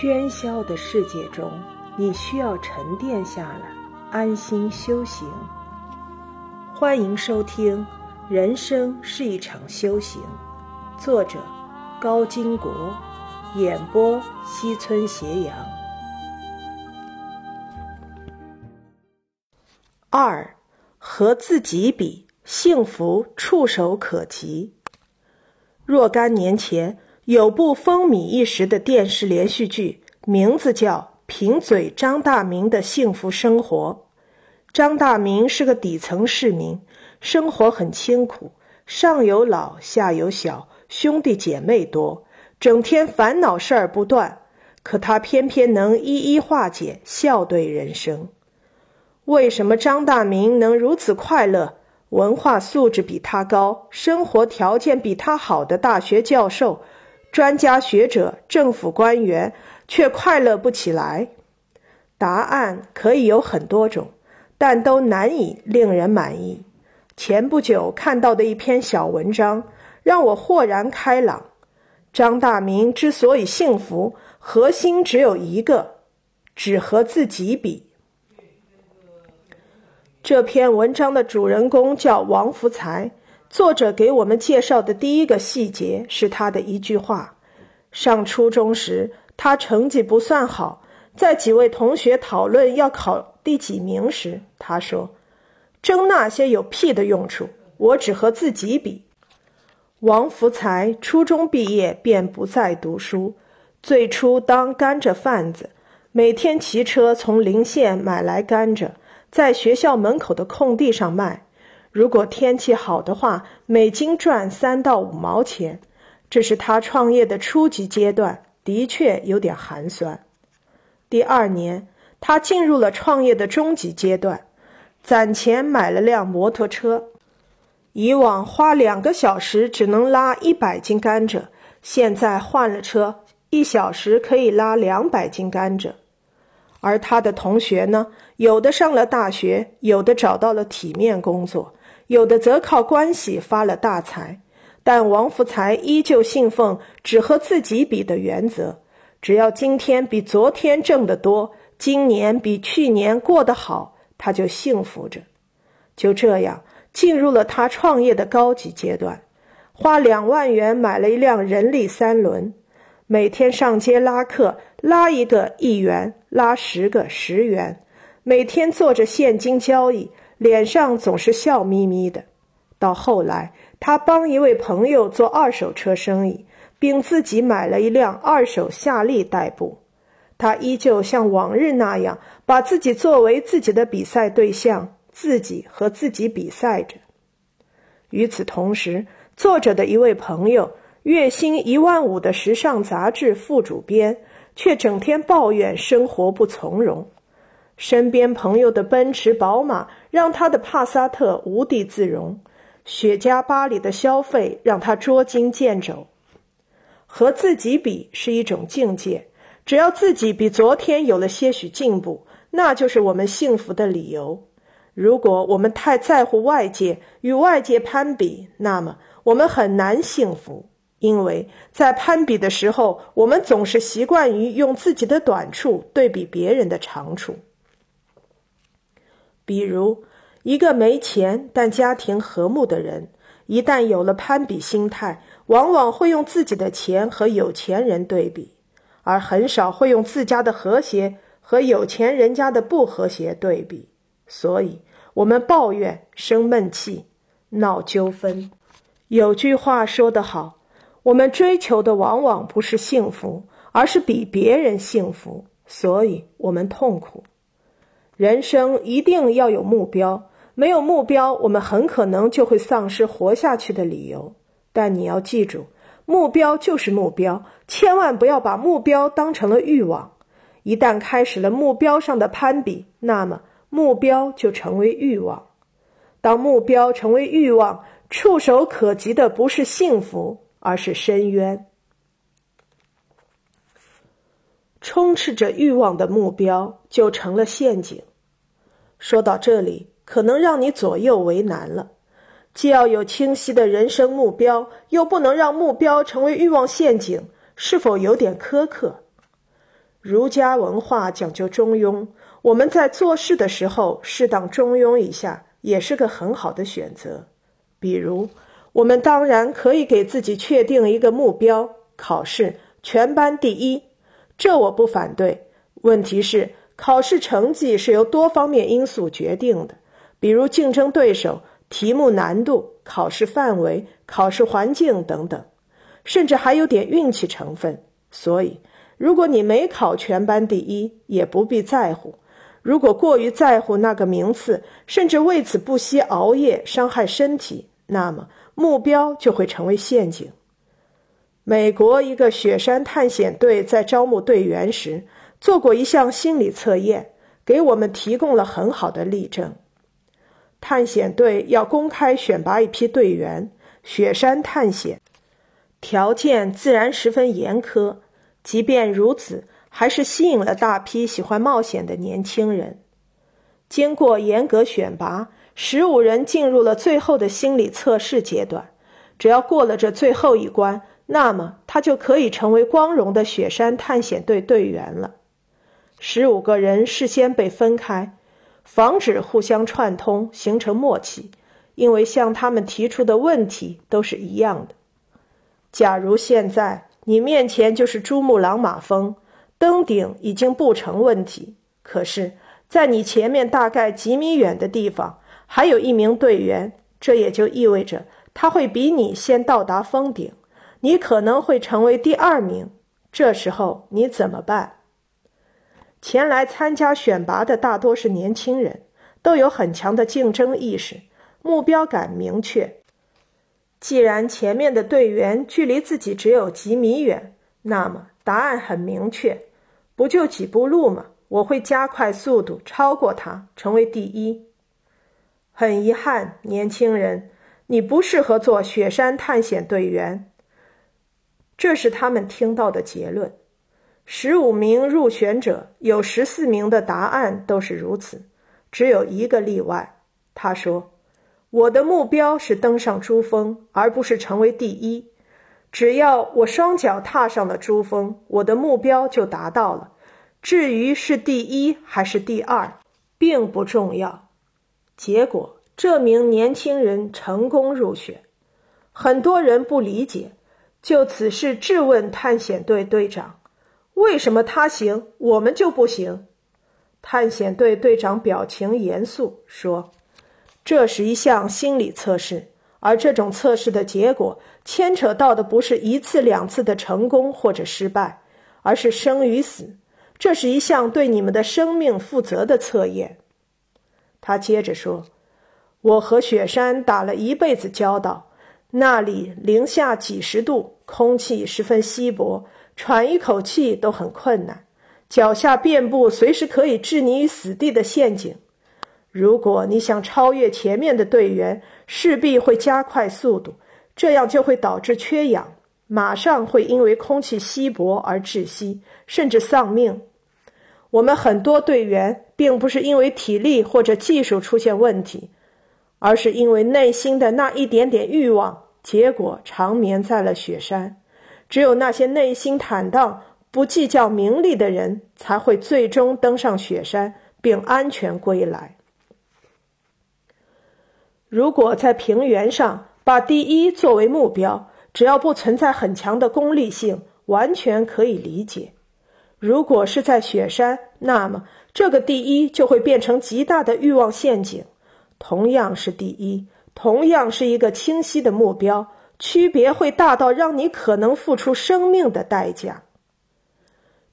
喧嚣的世界中，你需要沉淀下来，安心修行。欢迎收听《人生是一场修行》，作者高金国，演播西村斜阳。二，和自己比，幸福触手可及。若干年前。有部风靡一时的电视连续剧，名字叫《贫嘴张大民的幸福生活》。张大民是个底层市民，生活很清苦，上有老，下有小，兄弟姐妹多，整天烦恼事儿不断。可他偏偏能一一化解，笑对人生。为什么张大民能如此快乐？文化素质比他高，生活条件比他好的大学教授。专家学者、政府官员却快乐不起来。答案可以有很多种，但都难以令人满意。前不久看到的一篇小文章让我豁然开朗：张大民之所以幸福，核心只有一个，只和自己比。这篇文章的主人公叫王福才。作者给我们介绍的第一个细节是他的一句话：上初中时，他成绩不算好，在几位同学讨论要考第几名时，他说：“争那些有屁的用处，我只和自己比。”王福才初中毕业便不再读书，最初当甘蔗贩子，每天骑车从临县买来甘蔗，在学校门口的空地上卖。如果天气好的话，每斤赚三到五毛钱。这是他创业的初级阶段，的确有点寒酸。第二年，他进入了创业的中级阶段，攒钱买了辆摩托车。以往花两个小时只能拉一百斤甘蔗，现在换了车，一小时可以拉两百斤甘蔗。而他的同学呢，有的上了大学，有的找到了体面工作。有的则靠关系发了大财，但王福才依旧信奉只和自己比的原则。只要今天比昨天挣得多，今年比去年过得好，他就幸福着。就这样进入了他创业的高级阶段，花两万元买了一辆人力三轮，每天上街拉客，拉一个一元，拉十个十元，每天做着现金交易。脸上总是笑眯眯的。到后来，他帮一位朋友做二手车生意，并自己买了一辆二手夏利代步。他依旧像往日那样，把自己作为自己的比赛对象，自己和自己比赛着。与此同时，作者的一位朋友，月薪一万五的时尚杂志副主编，却整天抱怨生活不从容。身边朋友的奔驰、宝马让他的帕萨特无地自容，雪茄巴里的消费让他捉襟见肘。和自己比是一种境界，只要自己比昨天有了些许进步，那就是我们幸福的理由。如果我们太在乎外界，与外界攀比，那么我们很难幸福，因为在攀比的时候，我们总是习惯于用自己的短处对比别人的长处。比如，一个没钱但家庭和睦的人，一旦有了攀比心态，往往会用自己的钱和有钱人对比，而很少会用自家的和谐和有钱人家的不和谐对比。所以，我们抱怨、生闷气、闹纠纷。有句话说得好：“我们追求的往往不是幸福，而是比别人幸福。”所以，我们痛苦。人生一定要有目标，没有目标，我们很可能就会丧失活下去的理由。但你要记住，目标就是目标，千万不要把目标当成了欲望。一旦开始了目标上的攀比，那么目标就成为欲望。当目标成为欲望，触手可及的不是幸福，而是深渊。充斥着欲望的目标就成了陷阱。说到这里，可能让你左右为难了。既要有清晰的人生目标，又不能让目标成为欲望陷阱，是否有点苛刻？儒家文化讲究中庸，我们在做事的时候适当中庸一下，也是个很好的选择。比如，我们当然可以给自己确定一个目标：考试全班第一，这我不反对。问题是，考试成绩是由多方面因素决定的，比如竞争对手、题目难度、考试范围、考试环境等等，甚至还有点运气成分。所以。如果你没考全班第一，也不必在乎；如果过于在乎那个名次，甚至为此不惜熬夜伤害身体，那么目标就会成为陷阱。美国一个雪山探险队在招募队员时做过一项心理测验，给我们提供了很好的例证。探险队要公开选拔一批队员，雪山探险条件自然十分严苛。即便如此，还是吸引了大批喜欢冒险的年轻人。经过严格选拔，十五人进入了最后的心理测试阶段。只要过了这最后一关，那么他就可以成为光荣的雪山探险队队员了。十五个人事先被分开，防止互相串通，形成默契，因为向他们提出的问题都是一样的。假如现在。你面前就是珠穆朗玛峰，登顶已经不成问题。可是，在你前面大概几米远的地方，还有一名队员，这也就意味着他会比你先到达峰顶，你可能会成为第二名。这时候你怎么办？前来参加选拔的大多是年轻人，都有很强的竞争意识，目标感明确。既然前面的队员距离自己只有几米远，那么答案很明确，不就几步路吗？我会加快速度，超过他，成为第一。很遗憾，年轻人，你不适合做雪山探险队员。这是他们听到的结论。十五名入选者有十四名的答案都是如此，只有一个例外。他说。我的目标是登上珠峰，而不是成为第一。只要我双脚踏上了珠峰，我的目标就达到了。至于是第一还是第二，并不重要。结果，这名年轻人成功入选。很多人不理解，就此事质问探险队队长：“为什么他行，我们就不行？”探险队队长表情严肃说。这是一项心理测试，而这种测试的结果牵扯到的不是一次两次的成功或者失败，而是生与死。这是一项对你们的生命负责的测验。他接着说：“我和雪山打了一辈子交道，那里零下几十度，空气十分稀薄，喘一口气都很困难，脚下遍布随时可以置你于死地的陷阱。”如果你想超越前面的队员，势必会加快速度，这样就会导致缺氧，马上会因为空气稀薄而窒息，甚至丧命。我们很多队员并不是因为体力或者技术出现问题，而是因为内心的那一点点欲望，结果长眠在了雪山。只有那些内心坦荡、不计较名利的人，才会最终登上雪山并安全归来。如果在平原上把第一作为目标，只要不存在很强的功利性，完全可以理解。如果是在雪山，那么这个第一就会变成极大的欲望陷阱。同样是第一，同样是一个清晰的目标，区别会大到让你可能付出生命的代价。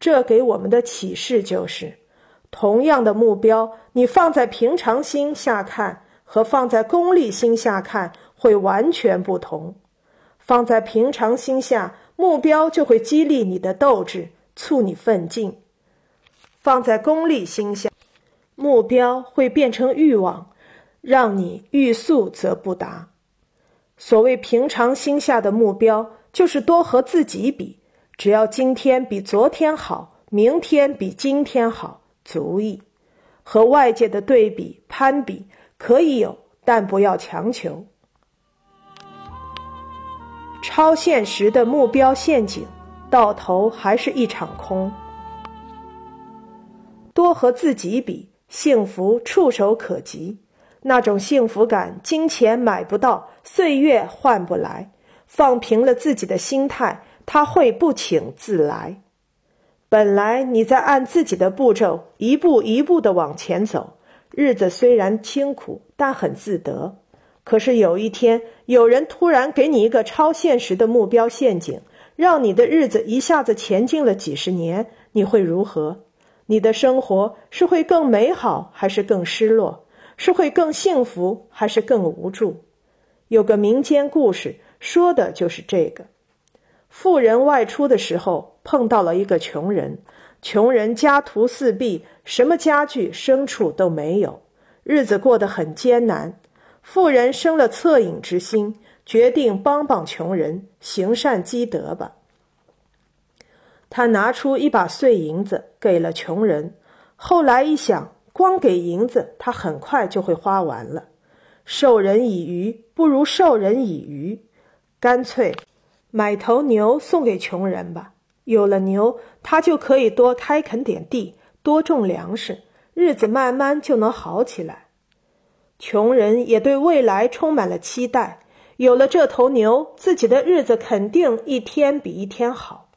这给我们的启示就是：同样的目标，你放在平常心下看。和放在功利心下看会完全不同。放在平常心下，目标就会激励你的斗志，促你奋进；放在功利心下，目标会变成欲望，让你欲速则不达。所谓平常心下的目标，就是多和自己比，只要今天比昨天好，明天比今天好，足矣。和外界的对比攀比。可以有，但不要强求。超现实的目标陷阱，到头还是一场空。多和自己比，幸福触手可及。那种幸福感，金钱买不到，岁月换不来。放平了自己的心态，他会不请自来。本来你在按自己的步骤，一步一步的往前走，日子虽然清苦，但很自得。可是有一天，有人突然给你一个超现实的目标陷阱，让你的日子一下子前进了几十年，你会如何？你的生活是会更美好，还是更失落？是会更幸福，还是更无助？有个民间故事，说的就是这个：富人外出的时候，碰到了一个穷人。穷人家徒四壁，什么家具、牲畜都没有，日子过得很艰难。富人生了恻隐之心，决定帮帮穷人，行善积德吧。他拿出一把碎银子给了穷人，后来一想，光给银子，他很快就会花完了。授人以鱼，不如授人以渔，干脆买头牛送给穷人吧。有了牛，他就可以多开垦点地，多种粮食，日子慢慢就能好起来。穷人也对未来充满了期待，有了这头牛，自己的日子肯定一天比一天好。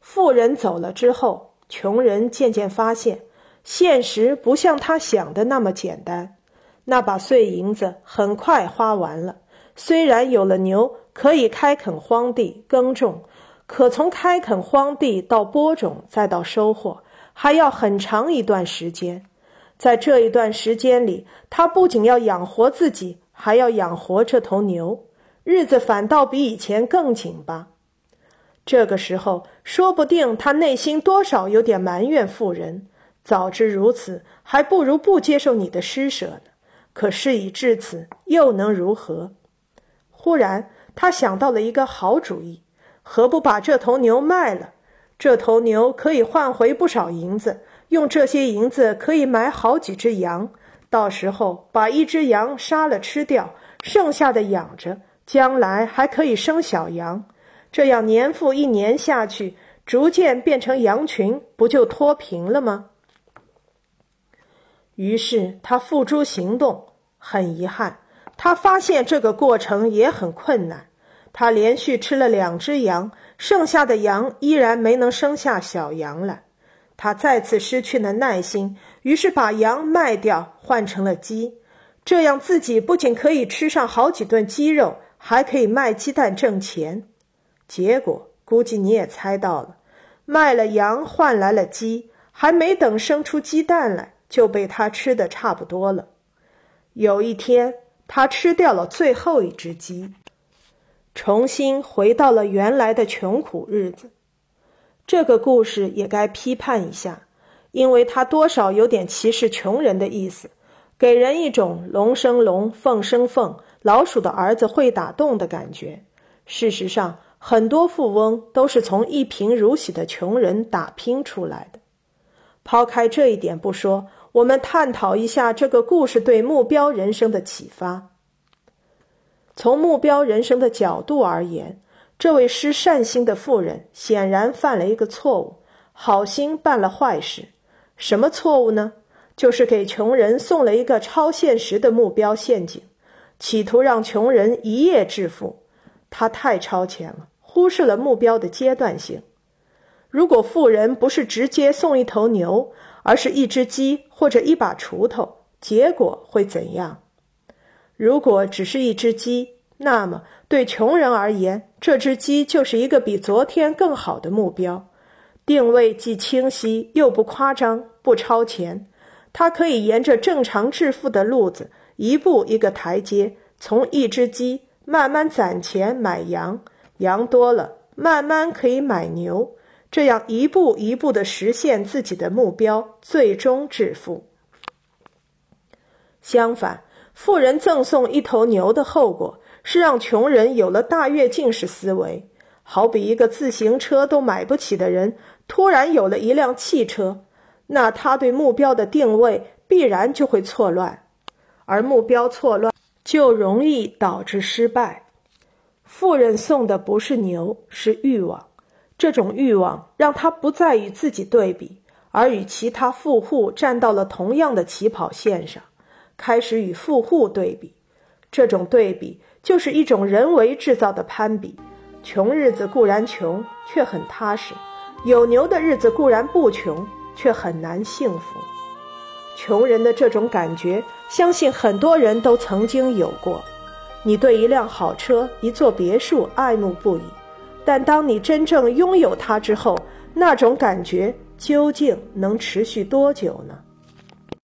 富人走了之后，穷人渐渐发现，现实不像他想的那么简单。那把碎银子很快花完了。虽然有了牛，可以开垦荒地耕种，可从开垦荒地到播种再到收获，还要很长一段时间。在这一段时间里，他不仅要养活自己，还要养活这头牛，日子反倒比以前更紧吧。这个时候，说不定他内心多少有点埋怨富人。早知如此，还不如不接受你的施舍呢。可事已至此，又能如何？忽然，他想到了一个好主意：何不把这头牛卖了？这头牛可以换回不少银子，用这些银子可以买好几只羊。到时候把一只羊杀了吃掉，剩下的养着，将来还可以生小羊。这样年复一年下去，逐渐变成羊群，不就脱贫了吗？于是他付诸行动。很遗憾，他发现这个过程也很困难。他连续吃了两只羊，剩下的羊依然没能生下小羊来。他再次失去了耐心，于是把羊卖掉，换成了鸡。这样自己不仅可以吃上好几顿鸡肉，还可以卖鸡蛋挣钱。结果估计你也猜到了，卖了羊换来了鸡，还没等生出鸡蛋来，就被他吃的差不多了。有一天，他吃掉了最后一只鸡，重新回到了原来的穷苦日子。这个故事也该批判一下，因为他多少有点歧视穷人的意思，给人一种龙生龙，凤生凤，老鼠的儿子会打洞的感觉。事实上，很多富翁都是从一贫如洗的穷人打拼出来的。抛开这一点不说，我们探讨一下这个故事对目标人生的启发。从目标人生的角度而言，这位施善心的妇人显然犯了一个错误，好心办了坏事。什么错误呢？就是给穷人送了一个超现实的目标陷阱，企图让穷人一夜致富。他太超前了，忽视了目标的阶段性。如果富人不是直接送一头牛，而是一只鸡或者一把锄头，结果会怎样？如果只是一只鸡，那么对穷人而言，这只鸡就是一个比昨天更好的目标，定位既清晰又不夸张、不超前。他可以沿着正常致富的路子，一步一个台阶，从一只鸡。慢慢攒钱买羊，羊多了，慢慢可以买牛，这样一步一步的实现自己的目标，最终致富。相反，富人赠送一头牛的后果是让穷人有了大跃进式思维，好比一个自行车都买不起的人突然有了一辆汽车，那他对目标的定位必然就会错乱，而目标错乱。就容易导致失败。富人送的不是牛，是欲望。这种欲望让他不再与自己对比，而与其他富户站到了同样的起跑线上，开始与富户对比。这种对比就是一种人为制造的攀比。穷日子固然穷，却很踏实；有牛的日子固然不穷，却很难幸福。穷人的这种感觉，相信很多人都曾经有过。你对一辆好车、一座别墅爱慕不已，但当你真正拥有它之后，那种感觉究竟能持续多久呢？